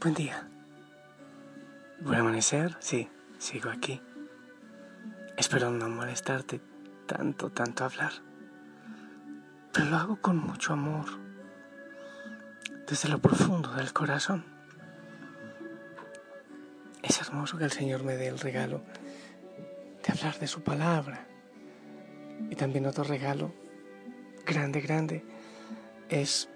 Buen día. Buen amanecer, sí, sigo aquí. Espero no molestarte tanto, tanto hablar. Pero lo hago con mucho amor, desde lo profundo del corazón. Es hermoso que el Señor me dé el regalo de hablar de su palabra. Y también otro regalo grande, grande, es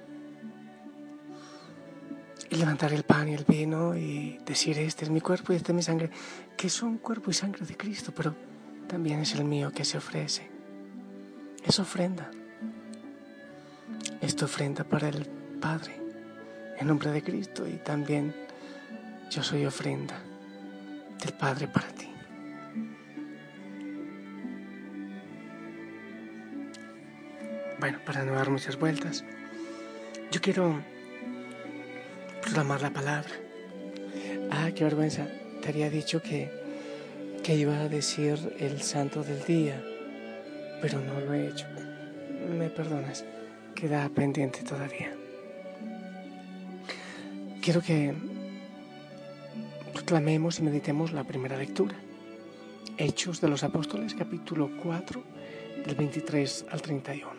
y levantar el pan y el vino y decir, este es mi cuerpo y este es mi sangre, que son cuerpo y sangre de Cristo, pero también es el mío que se ofrece. Es ofrenda. Es ofrenda para el Padre, en nombre de Cristo, y también yo soy ofrenda del Padre para ti. Bueno, para no dar muchas vueltas, yo quiero proclamar la palabra. Ah, qué vergüenza. Te había dicho que, que iba a decir el santo del día, pero no lo he hecho. Me perdonas, queda pendiente todavía. Quiero que proclamemos y meditemos la primera lectura. Hechos de los Apóstoles, capítulo 4, del 23 al 31.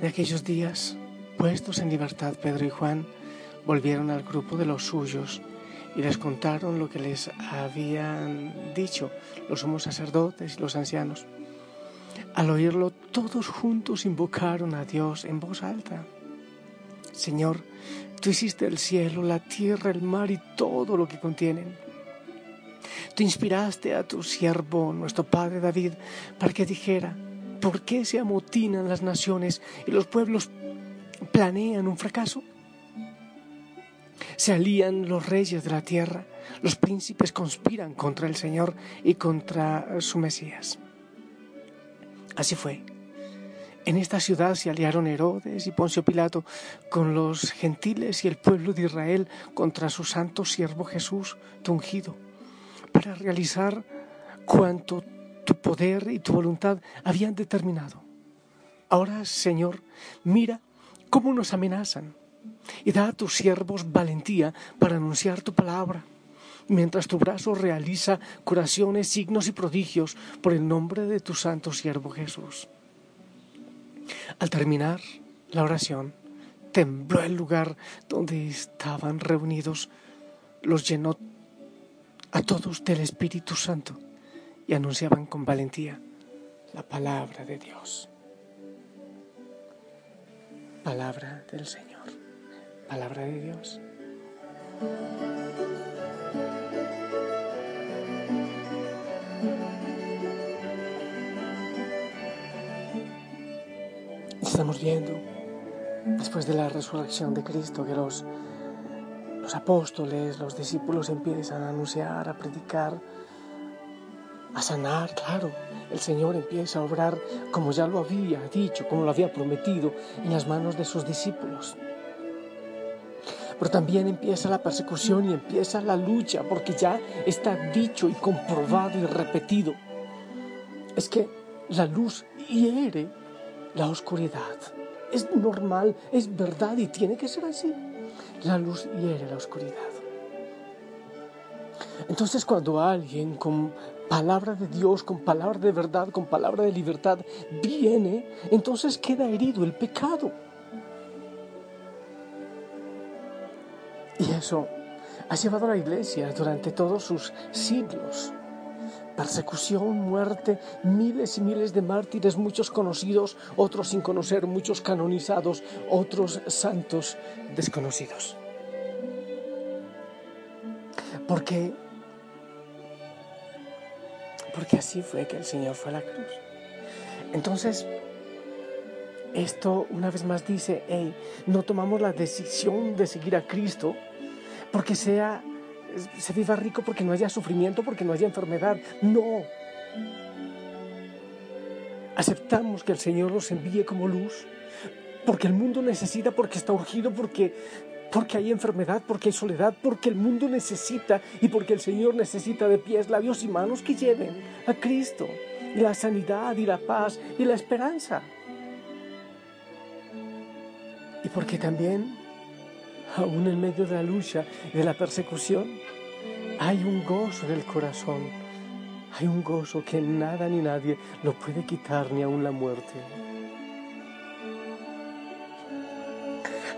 En aquellos días Puestos en libertad, Pedro y Juan volvieron al grupo de los suyos y les contaron lo que les habían dicho los sumos sacerdotes y los ancianos. Al oírlo, todos juntos invocaron a Dios en voz alta. Señor, tú hiciste el cielo, la tierra, el mar y todo lo que contienen. Tú inspiraste a tu siervo, nuestro padre David, para que dijera, ¿por qué se amotinan las naciones y los pueblos planean un fracaso. Se alían los reyes de la tierra, los príncipes conspiran contra el Señor y contra su Mesías. Así fue. En esta ciudad se aliaron Herodes y Poncio Pilato con los gentiles y el pueblo de Israel contra su santo siervo Jesús, tu ungido, para realizar cuanto tu poder y tu voluntad habían determinado. Ahora, Señor, mira cómo nos amenazan. Y da a tus siervos valentía para anunciar tu palabra, mientras tu brazo realiza curaciones, signos y prodigios por el nombre de tu santo siervo Jesús. Al terminar la oración, tembló el lugar donde estaban reunidos, los llenó a todos del Espíritu Santo y anunciaban con valentía la palabra de Dios. Palabra del Señor, palabra de Dios. Estamos viendo, después de la resurrección de Cristo, que los, los apóstoles, los discípulos empiezan a anunciar, a predicar, a sanar, claro, el Señor empieza a obrar como ya lo había dicho, como lo había prometido en las manos de sus discípulos. Pero también empieza la persecución y empieza la lucha, porque ya está dicho y comprobado y repetido. Es que la luz hiere la oscuridad. Es normal, es verdad y tiene que ser así. La luz hiere la oscuridad. Entonces cuando alguien con palabra de Dios, con palabra de verdad, con palabra de libertad, viene, entonces queda herido el pecado. Y eso has llevado a la iglesia durante todos sus siglos. Persecución, muerte, miles y miles de mártires, muchos conocidos, otros sin conocer, muchos canonizados, otros santos desconocidos. Porque, porque así fue que el Señor fue a la cruz. Entonces, esto una vez más dice, hey, no tomamos la decisión de seguir a Cristo porque sea, se viva rico, porque no haya sufrimiento, porque no haya enfermedad. No. Aceptamos que el Señor nos envíe como luz, porque el mundo necesita, porque está urgido, porque, porque hay enfermedad, porque hay soledad, porque el mundo necesita y porque el Señor necesita de pies, labios y manos que lleven a Cristo y la sanidad y la paz y la esperanza. Y porque también, aún en medio de la lucha y de la persecución, hay un gozo del corazón. Hay un gozo que nada ni nadie lo puede quitar, ni aún la muerte.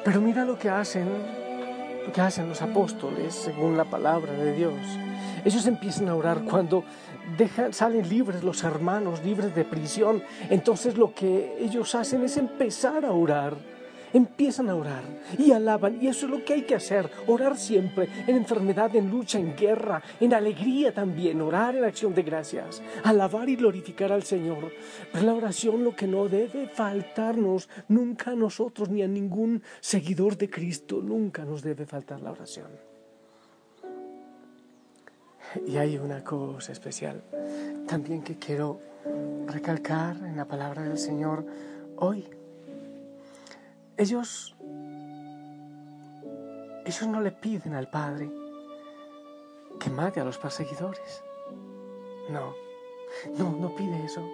Pero mira lo que hacen, lo que hacen los apóstoles según la palabra de Dios. Ellos empiezan a orar cuando dejan, salen libres los hermanos, libres de prisión. Entonces lo que ellos hacen es empezar a orar empiezan a orar y alaban. Y eso es lo que hay que hacer, orar siempre, en enfermedad, en lucha, en guerra, en alegría también, orar en acción de gracias, alabar y glorificar al Señor. Pero la oración lo que no debe faltarnos nunca a nosotros ni a ningún seguidor de Cristo, nunca nos debe faltar la oración. Y hay una cosa especial también que quiero recalcar en la palabra del Señor hoy. Ellos, ellos no le piden al Padre que mate a los perseguidores. No, no, no pide eso.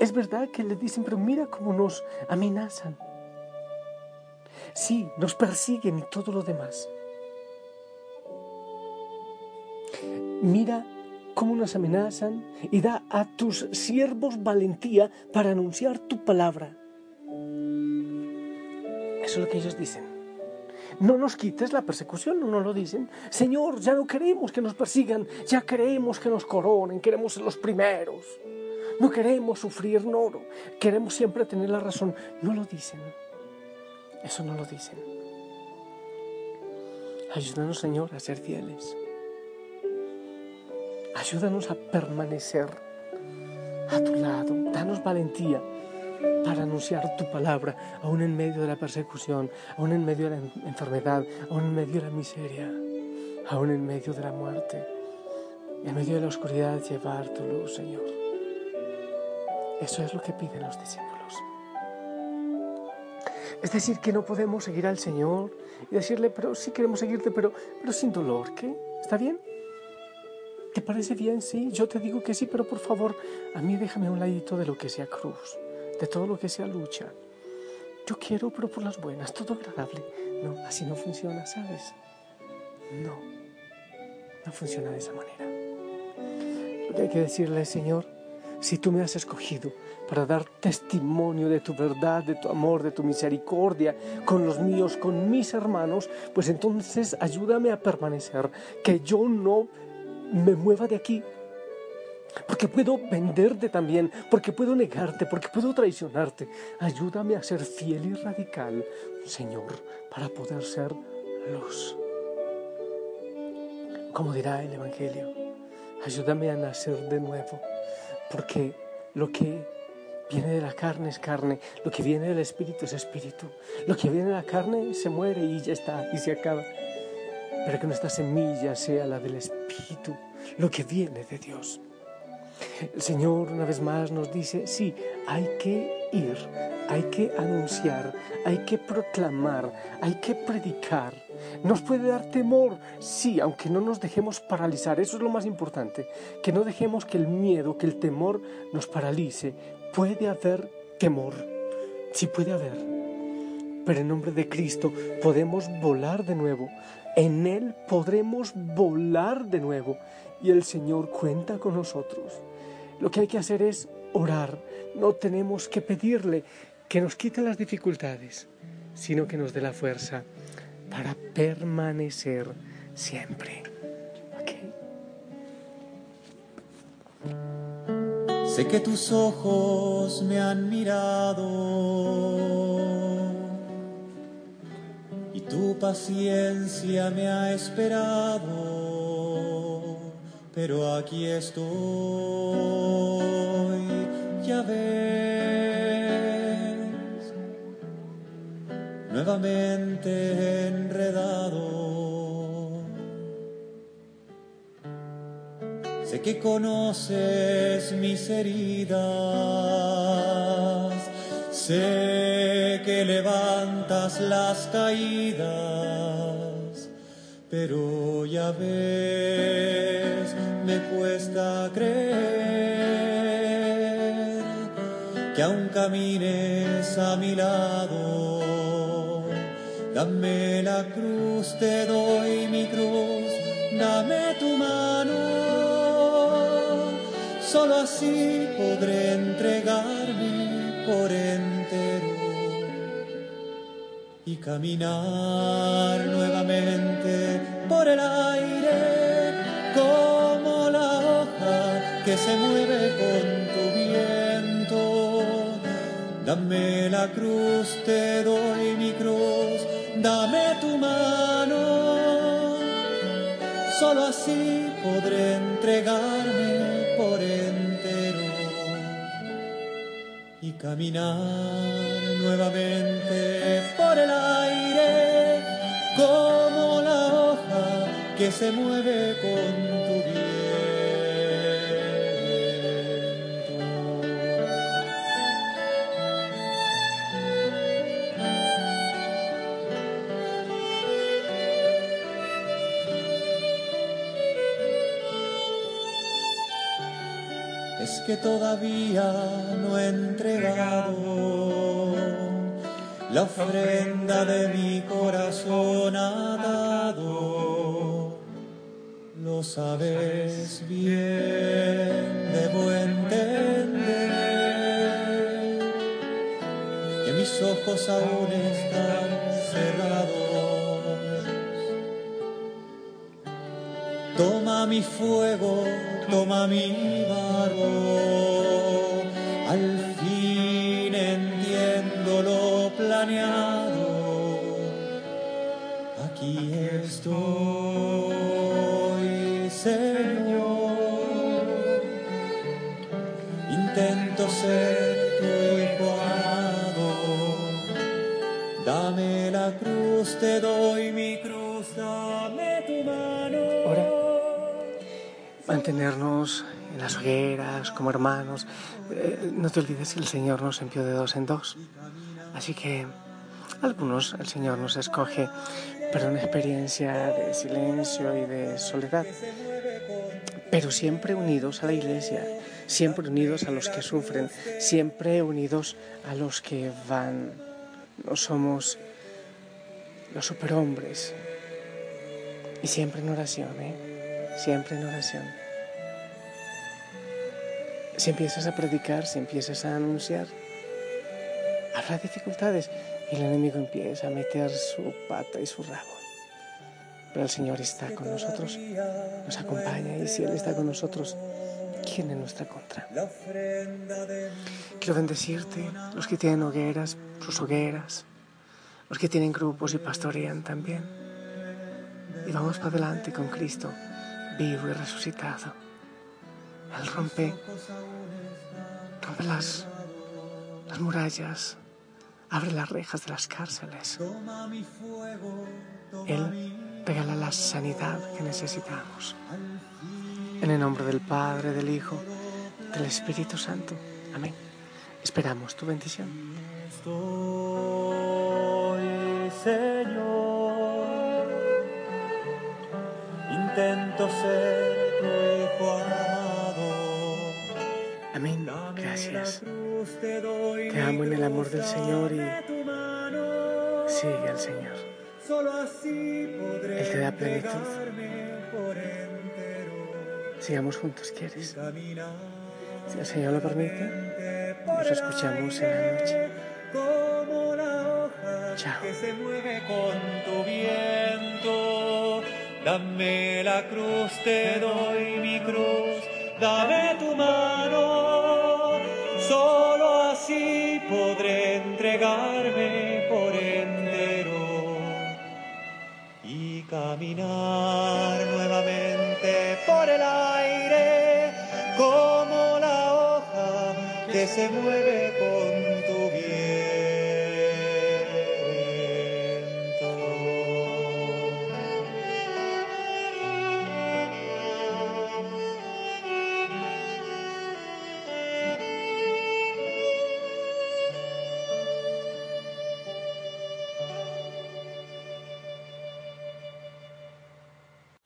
Es verdad que le dicen, pero mira cómo nos amenazan. Sí, nos persiguen y todo lo demás. Mira cómo nos amenazan y da a tus siervos valentía para anunciar tu palabra. Eso es lo que ellos dicen. No nos quites la persecución, no nos lo dicen. Señor, ya no queremos que nos persigan, ya queremos que nos coronen, queremos ser los primeros. No queremos sufrir, no, queremos siempre tener la razón. No lo dicen. Eso no lo dicen. Ayúdanos, Señor, a ser fieles. Ayúdanos a permanecer a tu lado. Danos valentía para anunciar tu palabra, aún en medio de la persecución, aún en medio de la enfermedad, aún en medio de la miseria, aún en medio de la muerte, en medio de la oscuridad, llevar tu luz, Señor. Eso es lo que piden los discípulos. Es decir, que no podemos seguir al Señor y decirle, pero sí queremos seguirte, pero, pero sin dolor, ¿qué? ¿Está bien? ¿Te parece bien? Sí, yo te digo que sí, pero por favor, a mí déjame un ladito de lo que sea cruz de todo lo que sea lucha. Yo quiero, pero por las buenas, todo agradable. No, así no funciona, ¿sabes? No, no funciona de esa manera. Hay que decirle, Señor, si tú me has escogido para dar testimonio de tu verdad, de tu amor, de tu misericordia con los míos, con mis hermanos, pues entonces ayúdame a permanecer, que yo no me mueva de aquí porque puedo venderte también, porque puedo negarte, porque puedo traicionarte. Ayúdame a ser fiel y radical, Señor, para poder ser luz. Como dirá el Evangelio, ayúdame a nacer de nuevo, porque lo que viene de la carne es carne, lo que viene del Espíritu es Espíritu, lo que viene de la carne se muere y ya está, y se acaba. Pero que nuestra semilla sea la del Espíritu, lo que viene de Dios. El Señor una vez más nos dice, sí, hay que ir, hay que anunciar, hay que proclamar, hay que predicar. Nos puede dar temor, sí, aunque no nos dejemos paralizar, eso es lo más importante, que no dejemos que el miedo, que el temor nos paralice. Puede haber temor, sí puede haber, pero en nombre de Cristo podemos volar de nuevo, en Él podremos volar de nuevo y el Señor cuenta con nosotros. Lo que hay que hacer es orar. No tenemos que pedirle que nos quite las dificultades, sino que nos dé la fuerza para permanecer siempre. Sé que tus ojos me han mirado y tu paciencia me ha esperado, pero aquí estoy, ya ves, nuevamente enredado. Que conoces mis heridas, sé que levantas las caídas, pero ya ves, me cuesta creer que aún camines a mi lado. Dame la cruz, te doy mi cruz, dame tu mano Solo así podré entregarme por entero y caminar nuevamente por el aire como la hoja que se mueve con tu viento. Dame la cruz, te doy mi cruz, dame tu mano. Solo así podré entregarme por entero y caminar nuevamente que se mueve con que todavía no he entregado la ofrenda de mi corazón ha dado. Lo sabes bien, debo entender que mis ojos aún están cerrados. Toma mi fuego, toma mi al fin entiendo lo planeado. Aquí estoy, Ser tu hijo. Dame la cruz, te doy mi cruz, dame tu mano. Ahora, mantenernos en las hogueras, como hermanos. Eh, no te olvides que el Señor nos envió de dos en dos. Así que algunos el Señor nos escoge para una experiencia de silencio y de soledad, pero siempre unidos a la iglesia, siempre unidos a los que sufren, siempre unidos a los que van. No somos los superhombres. Y siempre en oración, ¿eh? Siempre en oración. Si empiezas a predicar, si empiezas a anunciar, habrá dificultades y el enemigo empieza a meter su pata y su rabo. Pero el Señor está con nosotros, nos acompaña y si Él está con nosotros, ¿quién en nuestra contra? Quiero bendecirte, los que tienen hogueras, sus hogueras, los que tienen grupos y pastorean también. Y vamos para adelante con Cristo, vivo y resucitado. Él rompe, rompe las, las murallas, abre las rejas de las cárceles. Él regala la sanidad que necesitamos. En el nombre del Padre, del Hijo, del Espíritu Santo. Amén. Esperamos tu bendición. Señor. Intento ser Te amo en el amor del Señor y sigue al Señor. Él te da plenitud. Sigamos juntos, ¿quieres? Si el Señor lo permite, nos escuchamos en la noche. Chao. que se mueve con tu viento. Dame la cruz, te doy mi cruz, dame tu mano. Podré entregarme por entero y caminar nuevamente por el aire como la hoja que se mueve con